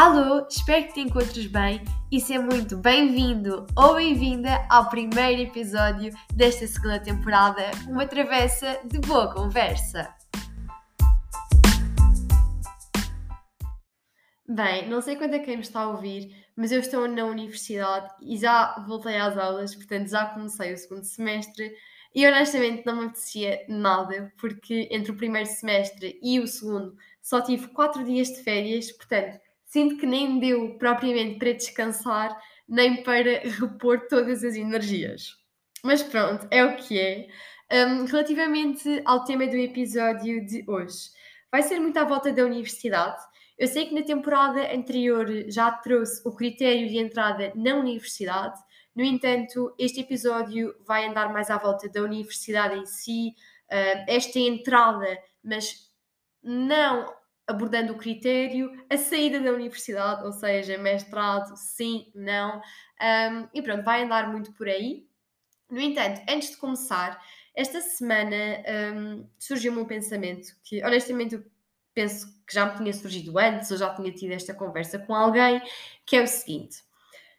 Alô, espero que te encontres bem e seja muito bem-vindo ou bem-vinda ao primeiro episódio desta segunda temporada, uma travessa de boa conversa. Bem, não sei quando é quem me está a ouvir, mas eu estou na universidade e já voltei às aulas, portanto já comecei o segundo semestre e honestamente não me apetecia nada, porque entre o primeiro semestre e o segundo só tive quatro dias de férias, portanto sinto que nem deu propriamente para descansar, nem para repor todas as energias. Mas pronto, é o que é. Um, relativamente ao tema do episódio de hoje, vai ser muito à volta da universidade. Eu sei que na temporada anterior já trouxe o critério de entrada na universidade, no entanto, este episódio vai andar mais à volta da universidade em si, uh, esta entrada, mas não abordando o critério, a saída da universidade, ou seja, mestrado, sim, não, um, e pronto, vai andar muito por aí. No entanto, antes de começar, esta semana um, surgiu-me um pensamento que, honestamente, eu penso que já me tinha surgido antes, ou já tinha tido esta conversa com alguém, que é o seguinte: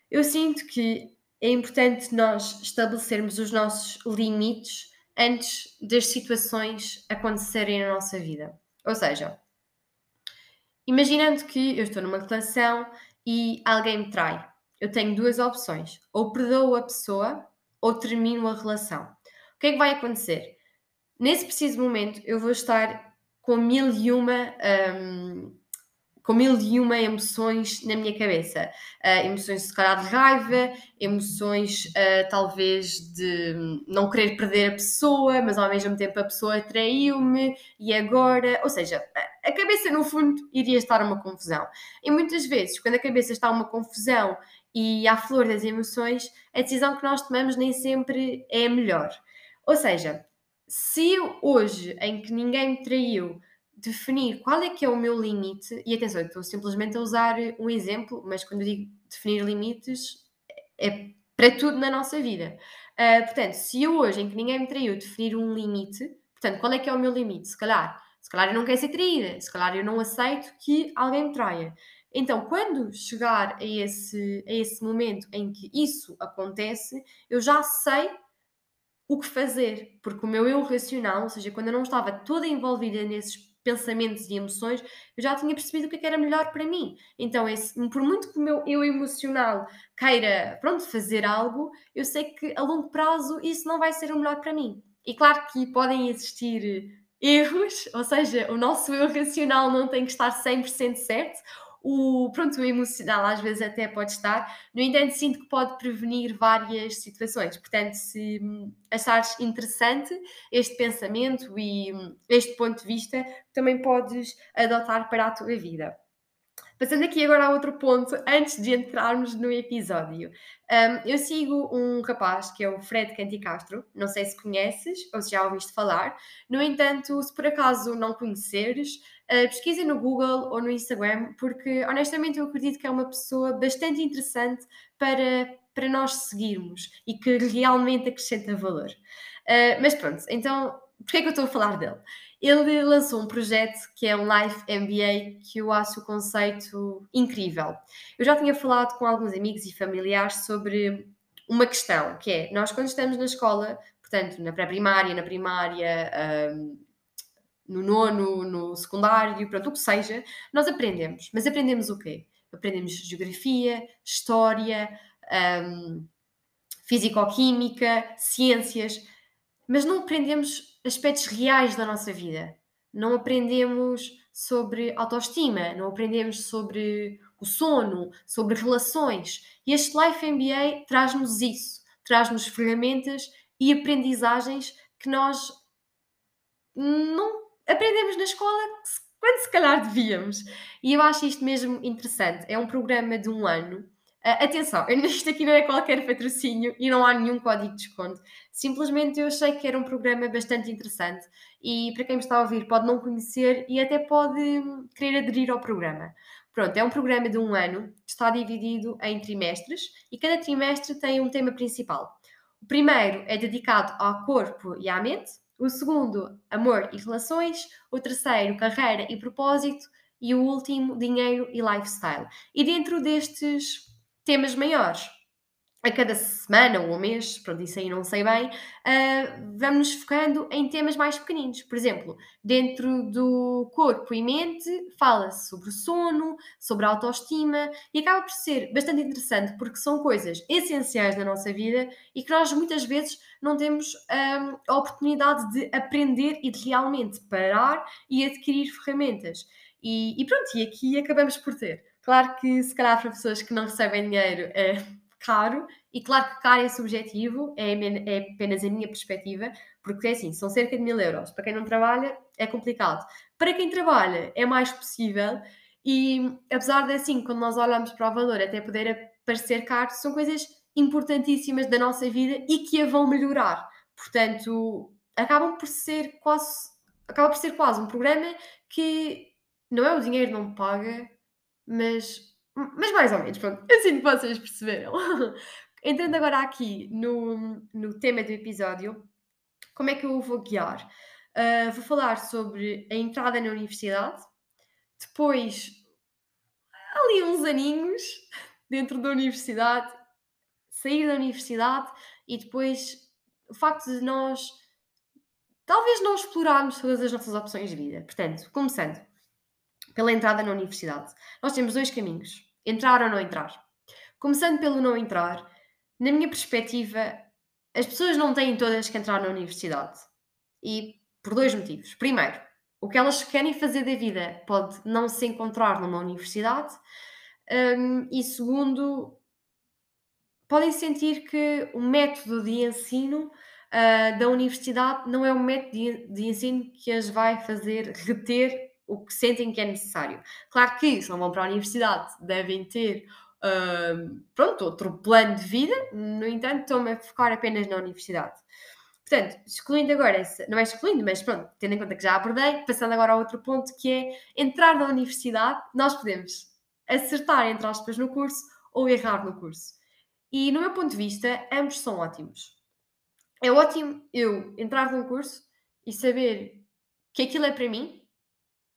eu sinto que é importante nós estabelecermos os nossos limites antes das situações acontecerem na nossa vida. Ou seja, Imaginando que eu estou numa relação e alguém me trai, eu tenho duas opções: ou perdoo a pessoa ou termino a relação. O que é que vai acontecer? Nesse preciso momento, eu vou estar com mil e uma um, com mil e uma emoções na minha cabeça. Uh, emoções, se calhar, de raiva, emoções, uh, talvez, de não querer perder a pessoa, mas ao mesmo tempo a pessoa traiu-me e agora. Ou seja, a cabeça, no fundo, iria estar uma confusão. E muitas vezes, quando a cabeça está uma confusão e à flor das emoções, a decisão que nós tomamos nem sempre é a melhor. Ou seja, se eu hoje, em que ninguém me traiu, definir qual é que é o meu limite, e atenção, estou simplesmente a usar um exemplo, mas quando eu digo definir limites, é para tudo na nossa vida. Uh, portanto, se eu hoje, em que ninguém me traiu, definir um limite, portanto, qual é que é o meu limite? Se calhar, se calhar eu não quero ser traída, se calhar eu não aceito que alguém me traia. Então, quando chegar a esse, a esse momento em que isso acontece, eu já sei o que fazer, porque o meu eu racional, ou seja, quando eu não estava toda envolvida nesses pensamentos e emoções, eu já tinha percebido o que, é que era melhor para mim. Então, esse, por muito que o meu eu emocional queira, pronto, fazer algo, eu sei que a longo prazo isso não vai ser o melhor para mim. E claro que podem existir erros, ou seja, o nosso eu racional não tem que estar 100% certo, o, pronto, o emocional às vezes até pode estar, no entanto, sinto que pode prevenir várias situações. Portanto, se achares interessante este pensamento e este ponto de vista, também podes adotar para a tua vida. Passando aqui agora a outro ponto, antes de entrarmos no episódio. Um, eu sigo um rapaz que é o Fred Canticastro, não sei se conheces ou se já ouviste falar. No entanto, se por acaso não conheceres, uh, pesquisa no Google ou no Instagram, porque honestamente eu acredito que é uma pessoa bastante interessante para, para nós seguirmos e que realmente acrescenta valor. Uh, mas pronto, então, porquê é que eu estou a falar dele? Ele lançou um projeto que é um Life MBA que eu acho o conceito incrível. Eu já tinha falado com alguns amigos e familiares sobre uma questão, que é, nós quando estamos na escola, portanto, na pré-primária, na primária, um, no nono, no secundário, pronto, o que seja, nós aprendemos. Mas aprendemos o quê? Aprendemos geografia, história, um, físico-química, ciências, mas não aprendemos aspectos reais da nossa vida. Não aprendemos sobre autoestima, não aprendemos sobre o sono, sobre relações. E este Life MBA traz-nos isso, traz-nos ferramentas e aprendizagens que nós não aprendemos na escola quando se calhar devíamos. E eu acho isto mesmo interessante. É um programa de um ano Uh, atenção, isto aqui não é qualquer patrocínio e não há nenhum código de desconto. Simplesmente eu achei que era um programa bastante interessante e para quem me está a ouvir pode não conhecer e até pode querer aderir ao programa. Pronto, é um programa de um ano, está dividido em trimestres e cada trimestre tem um tema principal. O primeiro é dedicado ao corpo e à mente, o segundo, amor e relações, o terceiro, carreira e propósito e o último, dinheiro e lifestyle. E dentro destes temas maiores, a cada semana ou mês, pronto, isso aí não sei bem, uh, vamos nos focando em temas mais pequeninos. Por exemplo, dentro do corpo e mente, fala-se sobre sono, sobre autoestima e acaba por ser bastante interessante porque são coisas essenciais na nossa vida e que nós muitas vezes não temos um, a oportunidade de aprender e de realmente parar e adquirir ferramentas. E, e pronto, e aqui acabamos por ter. Claro que se calhar para pessoas que não recebem dinheiro é caro, e claro que caro é subjetivo, é, é apenas a minha perspectiva, porque é assim, são cerca de mil euros. Para quem não trabalha, é complicado. Para quem trabalha, é mais possível, e apesar de assim, quando nós olhamos para o valor, até poder parecer caro, são coisas importantíssimas da nossa vida e que a vão melhorar. Portanto, acabam por ser quase, acaba por ser quase um programa que não é o dinheiro não paga, mas mas mais ou menos, pronto. Sinto que vocês perceberam. Entrando agora aqui no, no tema do episódio, como é que eu vou guiar? Uh, vou falar sobre a entrada na universidade, depois ali uns aninhos dentro da universidade, sair da universidade e depois o facto de nós talvez não explorarmos todas as nossas opções de vida. Portanto, começando pela entrada na universidade, nós temos dois caminhos Entrar ou não entrar? Começando pelo não entrar, na minha perspectiva, as pessoas não têm todas que entrar na universidade. E por dois motivos. Primeiro, o que elas querem fazer da vida pode não se encontrar numa universidade. Um, e segundo, podem sentir que o método de ensino uh, da universidade não é o método de, de ensino que as vai fazer reter o que sentem que é necessário. Claro que, se não vão para a universidade, devem ter uh, pronto, outro plano de vida, no entanto, estou-me a focar apenas na universidade. Portanto, excluindo agora, essa, não é excluindo, mas pronto, tendo em conta que já abordei, passando agora a outro ponto que é entrar na universidade, nós podemos acertar, entre aspas, no curso ou errar no curso. E no meu ponto de vista, ambos são ótimos. É ótimo eu entrar num curso e saber que aquilo é para mim,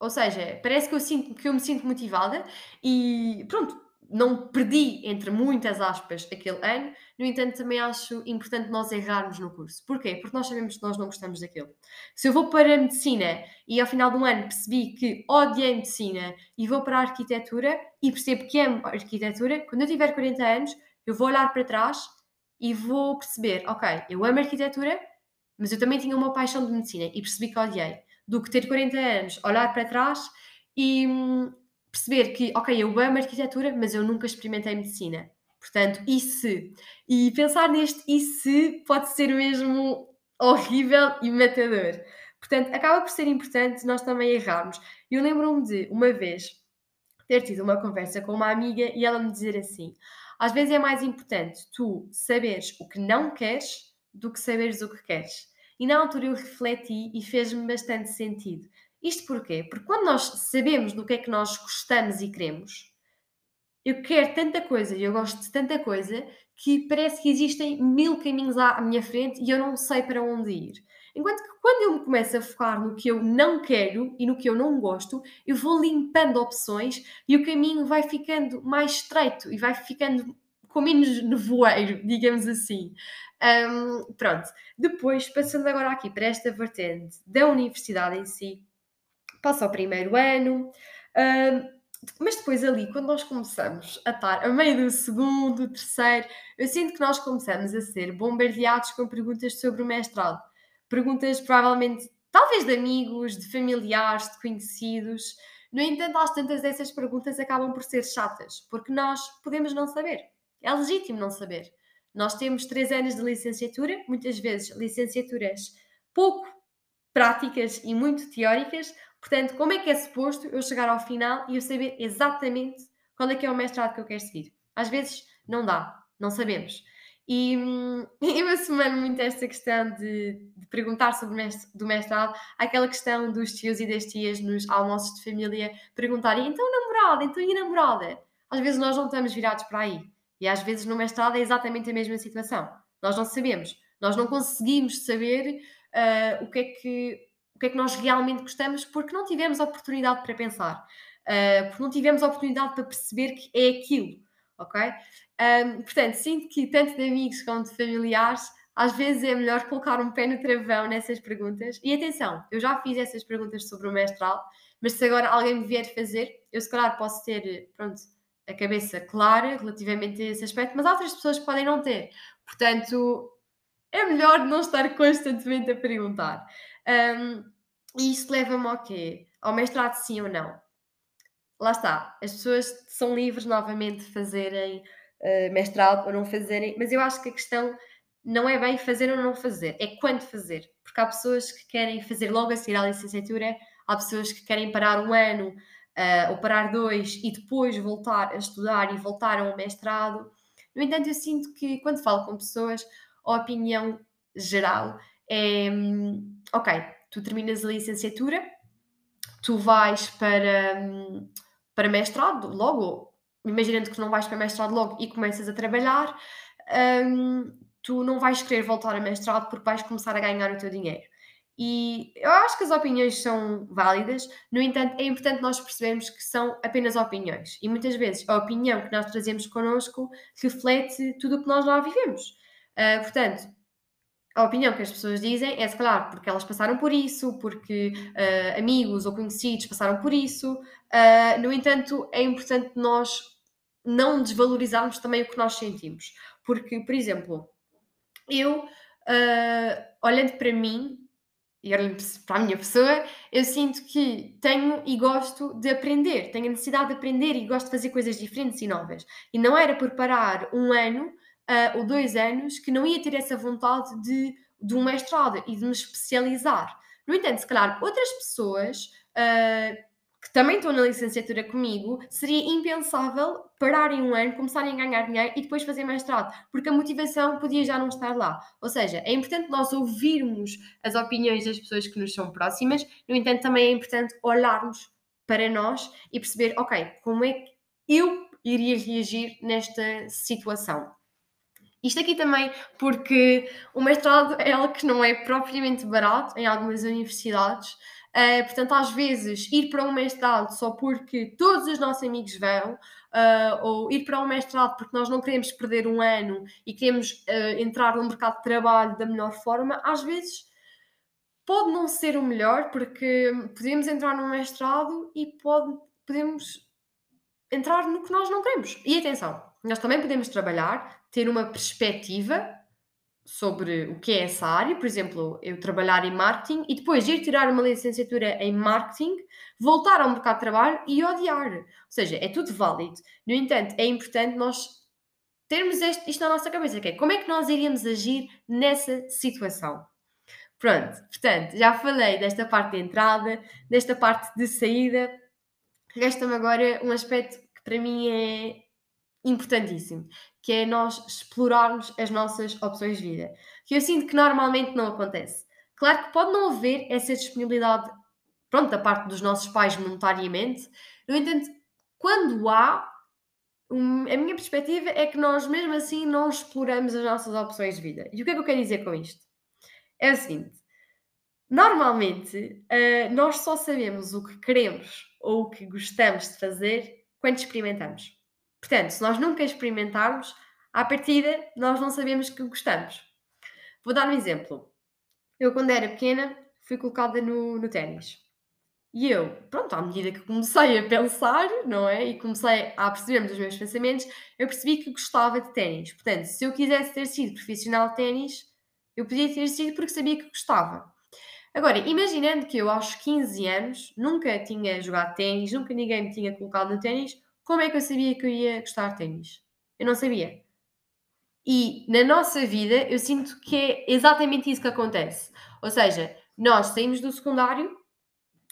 ou seja, parece que eu, sinto, que eu me sinto motivada e pronto, não perdi, entre muitas aspas, aquele ano. No entanto, também acho importante nós errarmos no curso. Porquê? Porque nós sabemos que nós não gostamos daquilo. Se eu vou para a medicina e ao final do ano percebi que odiei medicina e vou para a arquitetura e percebo que amo arquitetura, quando eu tiver 40 anos, eu vou olhar para trás e vou perceber, ok, eu amo arquitetura, mas eu também tinha uma paixão de medicina e percebi que odiei do que ter 40 anos, olhar para trás e hum, perceber que, ok, eu amo arquitetura, mas eu nunca experimentei medicina. Portanto, e se? E pensar neste e se pode ser mesmo horrível e matador. Portanto, acaba por ser importante nós também errarmos. Eu lembro-me de, uma vez, ter tido uma conversa com uma amiga e ela me dizer assim: às vezes é mais importante tu saberes o que não queres do que saberes o que queres. E na altura eu refleti e fez-me bastante sentido. Isto porquê? Porque quando nós sabemos do que é que nós gostamos e queremos, eu quero tanta coisa e eu gosto de tanta coisa que parece que existem mil caminhos à minha frente e eu não sei para onde ir. Enquanto que quando eu me começo a focar no que eu não quero e no que eu não gosto, eu vou limpando opções e o caminho vai ficando mais estreito e vai ficando com menos nevoeiro, digamos assim. Um, pronto, depois, passando agora aqui para esta vertente da universidade em si, passa ao primeiro ano, um, mas depois ali, quando nós começamos a estar a meio do segundo, terceiro, eu sinto que nós começamos a ser bombardeados com perguntas sobre o mestrado. Perguntas provavelmente, talvez de amigos, de familiares, de conhecidos. No entanto, às tantas dessas perguntas acabam por ser chatas, porque nós podemos não saber. É legítimo não saber. Nós temos três anos de licenciatura, muitas vezes licenciaturas pouco práticas e muito teóricas. Portanto, como é que é suposto eu chegar ao final e eu saber exatamente qual é que é o mestrado que eu quero seguir? Às vezes não dá, não sabemos. E hum, eu assumo muito esta questão de, de perguntar sobre o do mestrado, aquela questão dos tios e das tias nos almoços de família perguntarem então namorada, então e namorada? Às vezes nós não estamos virados para aí. E às vezes no mestrado é exatamente a mesma situação. Nós não sabemos, nós não conseguimos saber uh, o, que é que, o que é que nós realmente gostamos porque não tivemos oportunidade para pensar. uh, porque não tivemos oportunidade para perceber que é aquilo, ok? Um, portanto, sinto que tanto de amigos como de familiares, às vezes é melhor colocar um pé no travão nessas perguntas. E atenção, eu já fiz essas perguntas sobre o mestral, mas se agora alguém me vier fazer, eu se calhar posso ter, pronto, a cabeça clara relativamente a esse aspecto, mas outras pessoas podem não ter. Portanto, é melhor não estar constantemente a perguntar. Um, e isto leva-me ao quê? Ao mestrado sim ou não? Lá está, as pessoas são livres novamente de fazerem uh, mestrado ou não fazerem, mas eu acho que a questão não é bem fazer ou não fazer, é quando fazer. Porque há pessoas que querem fazer logo a seguir à licenciatura, há pessoas que querem parar um ano uh, ou parar dois e depois voltar a estudar e voltar ao mestrado. No entanto, eu sinto que quando falo com pessoas, a opinião geral é: hum, ok, tu terminas a licenciatura, tu vais para, hum, para mestrado logo, imaginando que não vais para mestrado logo e começas a trabalhar, um, tu não vais querer voltar a mestrado porque vais começar a ganhar o teu dinheiro. E eu acho que as opiniões são válidas, no entanto, é importante nós percebermos que são apenas opiniões. E muitas vezes a opinião que nós trazemos connosco reflete tudo o que nós já vivemos. Uh, portanto, a opinião que as pessoas dizem é, se calhar, porque elas passaram por isso, porque uh, amigos ou conhecidos passaram por isso. Uh, no entanto, é importante nós não desvalorizarmos também o que nós sentimos. Porque, por exemplo, eu, olhando para mim, e olhando para a minha pessoa, eu sinto que tenho e gosto de aprender, tenho a necessidade de aprender e gosto de fazer coisas diferentes e novas. E não era por parar um ano uh, ou dois anos que não ia ter essa vontade de, de um mestrado e de me especializar. No entanto, se calhar outras pessoas uh, que também estão na licenciatura comigo, seria impensável pararem um ano, começarem a ganhar dinheiro e depois fazer mestrado, porque a motivação podia já não estar lá. Ou seja, é importante nós ouvirmos as opiniões das pessoas que nos são próximas, no entanto, também é importante olharmos para nós e perceber, ok, como é que eu iria reagir nesta situação. Isto aqui também porque o mestrado é algo que não é propriamente barato em algumas universidades. Uh, portanto, às vezes, ir para um mestrado só porque todos os nossos amigos vão, uh, ou ir para um mestrado porque nós não queremos perder um ano e queremos uh, entrar no mercado de trabalho da melhor forma, às vezes pode não ser o melhor, porque podemos entrar num mestrado e pode, podemos entrar no que nós não queremos. E atenção, nós também podemos trabalhar, ter uma perspectiva sobre o que é essa área, por exemplo, eu trabalhar em marketing e depois ir tirar uma licenciatura em marketing, voltar ao mercado de trabalho e odiar. Ou seja, é tudo válido. No entanto, é importante nós termos este, isto na nossa cabeça, que é como é que nós iríamos agir nessa situação. Pronto, portanto, já falei desta parte de entrada, desta parte de saída. Resta-me agora um aspecto que para mim é importantíssimo, que é nós explorarmos as nossas opções de vida. Que eu sinto que normalmente não acontece. Claro que pode não haver essa disponibilidade, pronto, da parte dos nossos pais monetariamente, no entanto, quando há, a minha perspectiva é que nós mesmo assim não exploramos as nossas opções de vida. E o que é que eu quero dizer com isto? É o seguinte, normalmente uh, nós só sabemos o que queremos ou o que gostamos de fazer quando experimentamos. Portanto, se nós nunca experimentarmos, à partida, nós não sabemos que gostamos. Vou dar um exemplo. Eu, quando era pequena, fui colocada no, no ténis. E eu, pronto, à medida que comecei a pensar, não é? E comecei a perceber os meus pensamentos, eu percebi que gostava de ténis. Portanto, se eu quisesse ter sido profissional de ténis, eu podia ter sido porque sabia que gostava. Agora, imaginando que eu aos 15 anos nunca tinha jogado ténis, nunca ninguém me tinha colocado no ténis, como é que eu sabia que eu ia gostar de ténis? Eu não sabia. E na nossa vida eu sinto que é exatamente isso que acontece. Ou seja, nós saímos do secundário,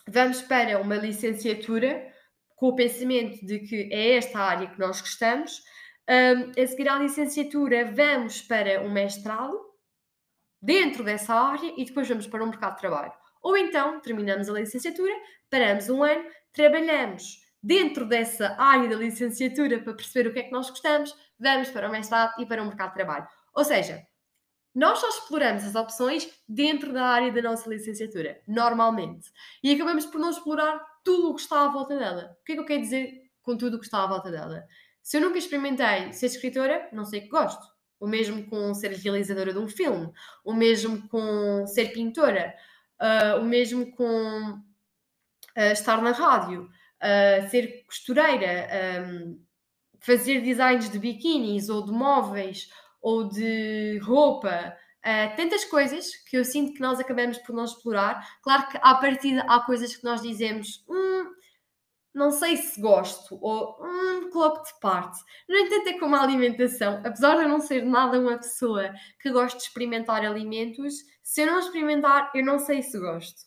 vamos para uma licenciatura com o pensamento de que é esta área que nós gostamos. Um, a seguir à licenciatura, vamos para um mestrado dentro dessa área e depois vamos para um mercado de trabalho. Ou então terminamos a licenciatura, paramos um ano, trabalhamos dentro dessa área da licenciatura para perceber o que é que nós gostamos, vamos para o mestrado e para o mercado de trabalho. Ou seja, nós só exploramos as opções dentro da área da nossa licenciatura, normalmente. E acabamos por não explorar tudo o que está à volta dela. O que é que eu quero dizer com tudo o que está à volta dela? Se eu nunca experimentei ser escritora, não sei que gosto. O mesmo com ser realizadora de um filme, o mesmo com ser pintora, uh, o mesmo com uh, estar na rádio, ser costureira, um, fazer designs de biquínis ou de móveis ou de roupa. Uh, tantas coisas que eu sinto que nós acabamos por não explorar. Claro que à partida há coisas que nós dizemos, hum, não sei se gosto, ou hum, coloco de parte. No entanto, é como a alimentação, apesar de eu não ser nada uma pessoa que gosta de experimentar alimentos, se eu não experimentar, eu não sei se gosto.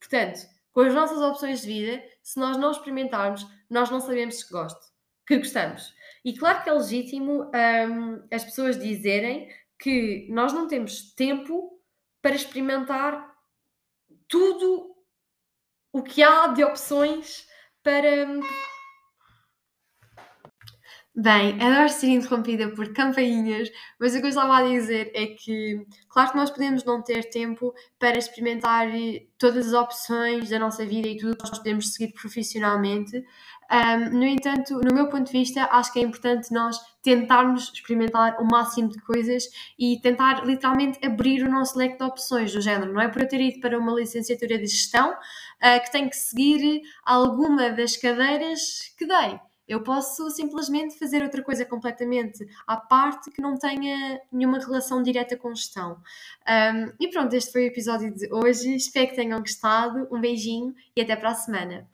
Portanto, com as nossas opções de vida, se nós não experimentarmos, nós não sabemos se gosto, que gostamos. E claro que é legítimo hum, as pessoas dizerem que nós não temos tempo para experimentar tudo o que há de opções para. Bem, adoro ser interrompida por campainhas, mas o que eu estava a dizer é que, claro que nós podemos não ter tempo para experimentar todas as opções da nossa vida e tudo o que nós podemos seguir profissionalmente. Um, no entanto, no meu ponto de vista, acho que é importante nós tentarmos experimentar o máximo de coisas e tentar literalmente abrir o nosso leque de opções do género. Não é por eu ter ido para uma licenciatura de gestão uh, que tenho que seguir alguma das cadeiras que dei. Eu posso simplesmente fazer outra coisa completamente à parte que não tenha nenhuma relação direta com gestão. Um, e pronto, este foi o episódio de hoje. Espero que tenham gostado. Um beijinho e até para a semana.